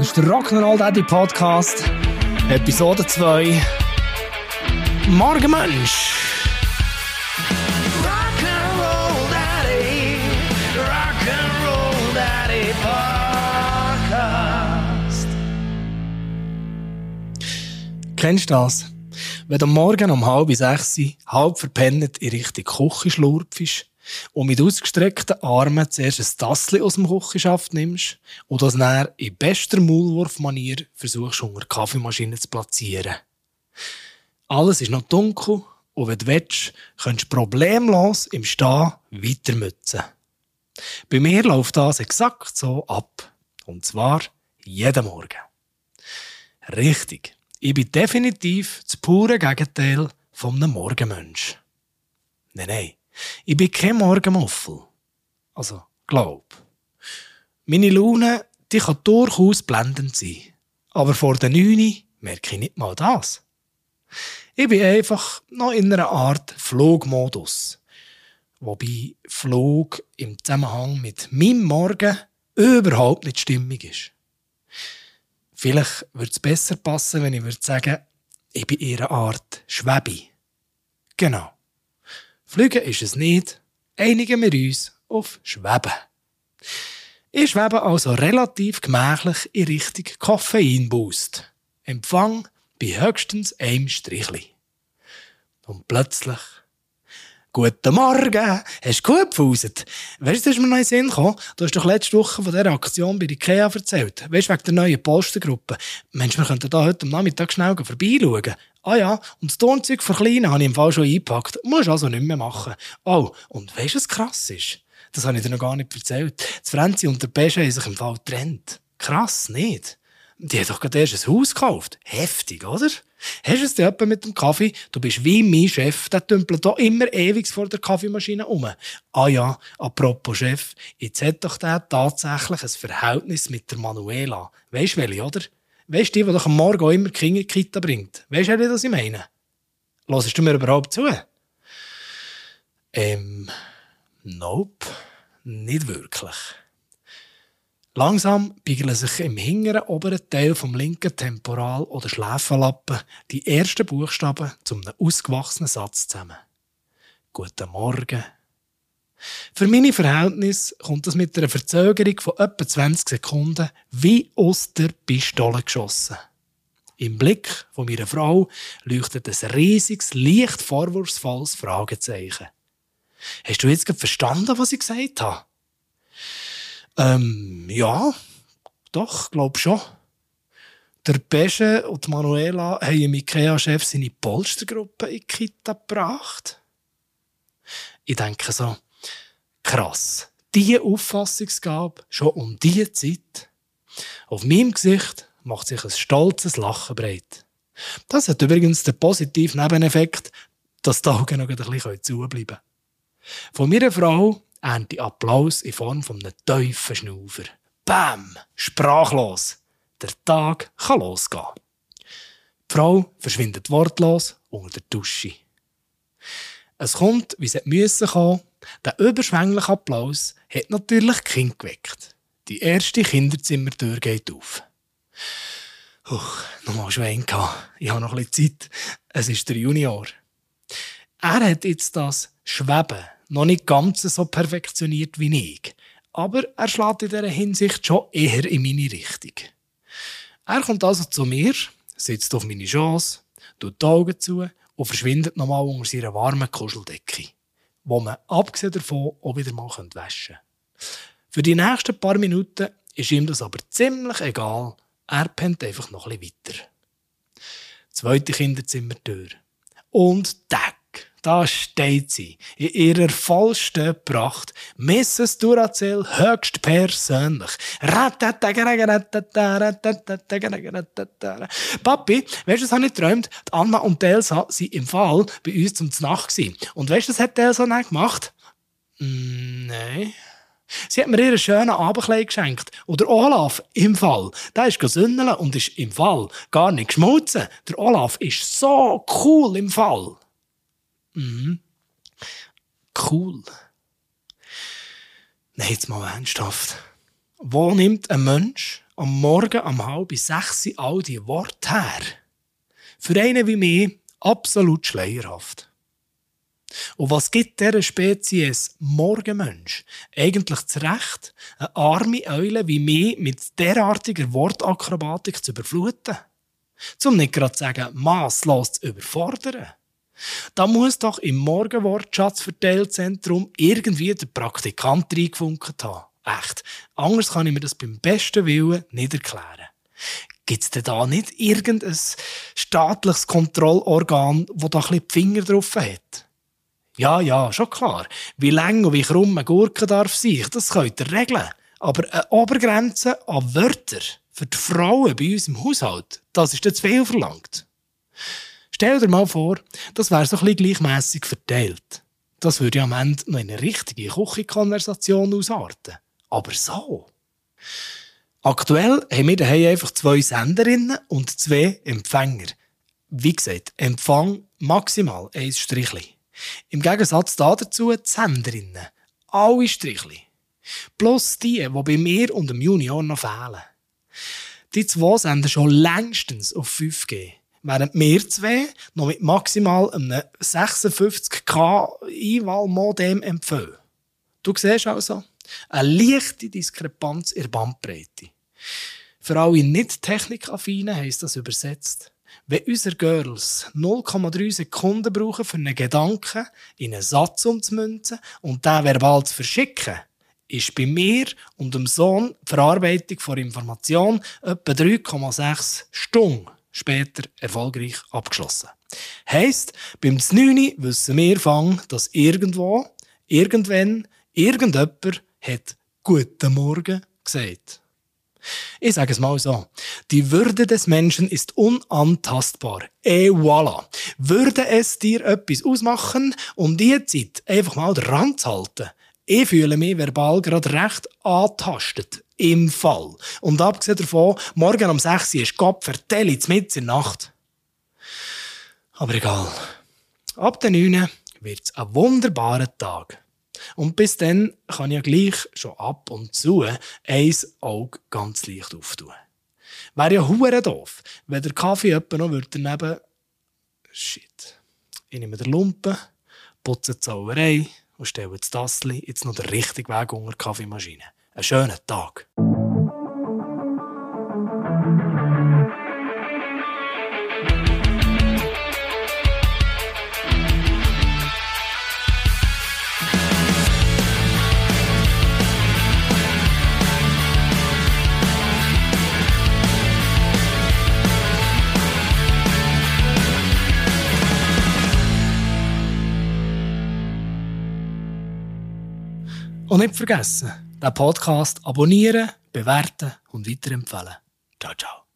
Das ist der Rock'n'Roll Daddy Podcast, Episode 2. Morgen Mensch! Rock'n'Roll Daddy, Rock'n'Roll Daddy Podcast. Kennst du das? Wenn du morgen um halb sechs, halb verpennt in Richtung Küche schlurpfst und mit ausgestreckten Armen zuerst ein Tassel aus dem Küchenschaft nimmst und das dann in bester Maulwurfmanier versuchst, unter Kaffeemaschine zu platzieren. Alles ist noch dunkel und wenn du willst, kannst du problemlos im Stehen weitermützen. Bei mir läuft das exakt so ab. Und zwar jeden Morgen. Richtig. Ich bin definitiv das pure Gegenteil von einem Morgenmensch. Nein, nein. Ich bin kein Morgenmuffel. Also, glaub. Meine Laune, die kann durchaus blendend sein. Aber vor der 9 merke ich nicht mal das. Ich bin einfach noch in einer Art Flugmodus. Wobei Flug im Zusammenhang mit meinem Morgen überhaupt nicht stimmig ist. Vielleicht würde es besser passen, wenn ich würde sagen, ich bin ihre Art Schwäbi. Genau. Fliegen ist es nicht, einigen wir uns auf Schweben. Ich schwebe also relativ gemächlich in Richtung Koffeinboost. Empfang bei höchstens einem Strichli. Und plötzlich Guten Morgen! Hast du gut gefauset? Weißt du, ist mir noch in Sinn gekommen? Du hast doch letzte Woche von dieser Aktion bei IKEA erzählt. Weißt du, wegen der neuen Postergruppe. Mensch, wir könnten da heute am Nachmittag schnell vorbeischauen. Ah ja, und das Turnzeug für Kleine habe ich im Fall schon eingepackt. Musst also nicht mehr machen. Oh, und weißt du, was krass ist? Das habe ich dir noch gar nicht erzählt. Das Franzi und der Pesche haben sich im Fall getrennt. Krass, nicht? Die hat doch gerade erst ein Haus gekauft. Heftig, oder? Hast du es dir mit dem Kaffee? Du bist wie mein Chef, der tümpelt hier immer ewig vor der Kaffeemaschine um. Ah ja, apropos Chef, jetzt hat doch der tatsächlich ein Verhältnis mit der Manuela. Weißt du welche, oder? Weißt du, die, die doch am Morgen auch immer Kinder in die Kita bringt? Weißt du, was ich meine? Hörst du mir überhaupt zu? Ähm, nope, nicht wirklich. Langsam biegeln sich im hinteren oberen Teil vom linken Temporal- oder Schläfenlappen die ersten Buchstaben zum einem ausgewachsenen Satz zusammen. Guten Morgen. Für meine Verhältnisse kommt das mit einer Verzögerung von etwa 20 Sekunden wie aus der Pistole geschossen. Im Blick von meiner Frau leuchtet ein riesiges, leicht vorwurfsvolles Fragezeichen. Hast du jetzt verstanden, was ich gesagt habe? Ähm, ja, doch, glaub schon. Der Pesche und Manuela haben im IKEA-Chef seine Polstergruppe in die Kita gebracht. Ich denke so, krass, diese Auffassungsgabe schon um diese Zeit. Auf meinem Gesicht macht sich ein stolzes Lachen breit. Das hat übrigens den positiven Nebeneffekt, dass die Augen noch ein bisschen zubleiben können. Von meiner Frau ernte Applaus in Form von einem tiefen Schnaufer. Bam! Sprachlos. Der Tag kann losgehen. Die Frau verschwindet wortlos unter der Dusche. Es kommt, wie es müssen kommen. Der überschwängliche Applaus hat natürlich Kind geweckt. Die erste Kinderzimmertür geht auf. Huch, nochmal Schwein gehabt. Ich habe noch ein bisschen Zeit. Es ist der Junior. Er hat jetzt das Schweben noch nicht ganz so perfektioniert wie ich. Aber er schlägt in dieser Hinsicht schon eher in meine Richtung. Er kommt also zu mir, sitzt auf meine Chance, tut die Augen zu und verschwindet nochmal unter seiner warmen Kuscheldecke, wo man abgesehen davon auch wieder mal waschen kann. Für die nächsten paar Minuten ist ihm das aber ziemlich egal. Er pennt einfach noch ein bisschen weiter. Zweite Kinderzimmertür. Und Tag. Da steht sie, in ihrer vollsten Pracht. Mrs. Duracell höchst persönlich. Papi, weißt du, was habe ich geträumt? Die Anna und Elsa sind im Fall bei uns zum Nacht gewesen. Und weißt du, was hat Elsa dann gemacht? Mm, nein. Sie hat mir ihren schönen Abendkleid geschenkt. Oder Olaf, im Fall. Der ist gesündeln und ist im Fall gar nicht geschmolzen. Der Olaf ist so cool im Fall. Mhm. Cool. Nein, jetzt mal ernsthaft. Wo nimmt ein Mensch am Morgen um halb sechs all die Worte her? Für einen wie mich absolut schleierhaft. Und was gibt dieser Spezies Morgenmensch eigentlich zu Recht, eine arme Eule wie mich mit derartiger Wortakrobatik zu überfluten? Zum nicht gerade zu sagen, masslos zu überfordern. Da muss doch im Morgenwortschatzverteilzentrum irgendwie der Praktikant reingefunkt haben. Echt. Anders kann ich mir das beim besten Willen nicht erklären. Gibt es denn da nicht irgendein staatliches Kontrollorgan, das da ein bisschen die Finger drauf hat? Ja, ja, schon klar. Wie lang und wie krumm eine Gurke darf sein, das könnt ihr regeln. Aber eine Obergrenze an Wörtern für die Frauen bei uns im Haushalt, das ist zu viel verlangt. Stell dir mal vor, das wäre so ein bisschen gleichmässig verteilt. Das würde am Ende noch eine richtige Küchenkonversation ausarten. Aber so. Aktuell haben wir daheim einfach zwei Senderinnen und zwei Empfänger. Wie gesagt, Empfang maximal ein Strichli. Im Gegensatz dazu die Senderinnen. Alle Strichli. Plus die, die bei mir und dem Junior noch fehlen. Die zwei senden schon längstens auf 5G. Während wir zwei noch mit maximal einem 56K Einwahlmodem empfehlen. Du siehst also, eine leichte Diskrepanz in der Bandbreite. Für alle nicht-technikaffinen heisst das übersetzt, wenn unsere Girls 0,3 Sekunden brauchen, für einen Gedanken in einen Satz umzumünzen und den verbal zu verschicken, ist bei mir und dem Sohn die Verarbeitung von Information etwa 3,6 Stunden später erfolgreich abgeschlossen. Heisst, beim 9 wissen wir fang, dass irgendwo, irgendwann, irgendjemand hat Guten Morgen gesagt. Ich sage es mal so. Die Würde des Menschen ist unantastbar. Et voilà. Würde es dir etwas ausmachen, um diese Zeit einfach mal dran zu halten? Ich fühle mich verbal gerade recht antastet. Im Fall. Und abgesehen davon, morgen um 6 Uhr ist Gott vertelle mit in der Nacht. Aber egal. Ab der 9 wird es ein wunderbarer Tag. Und bis dann kann ich ja gleich schon ab und zu ein Auge ganz leicht auftun. Wäre ja hure doof, wenn der Kaffee jemand noch daneben Shit. Ich nehme den Lumpen, putze die Zauberei und stelle das Tassel jetzt noch den richtigen Weg unter die Kaffeemaschine. Einen schönen Tag. Und nicht vergessen, den Podcast abonnieren, bewerten und weiterempfehlen. Ciao, ciao.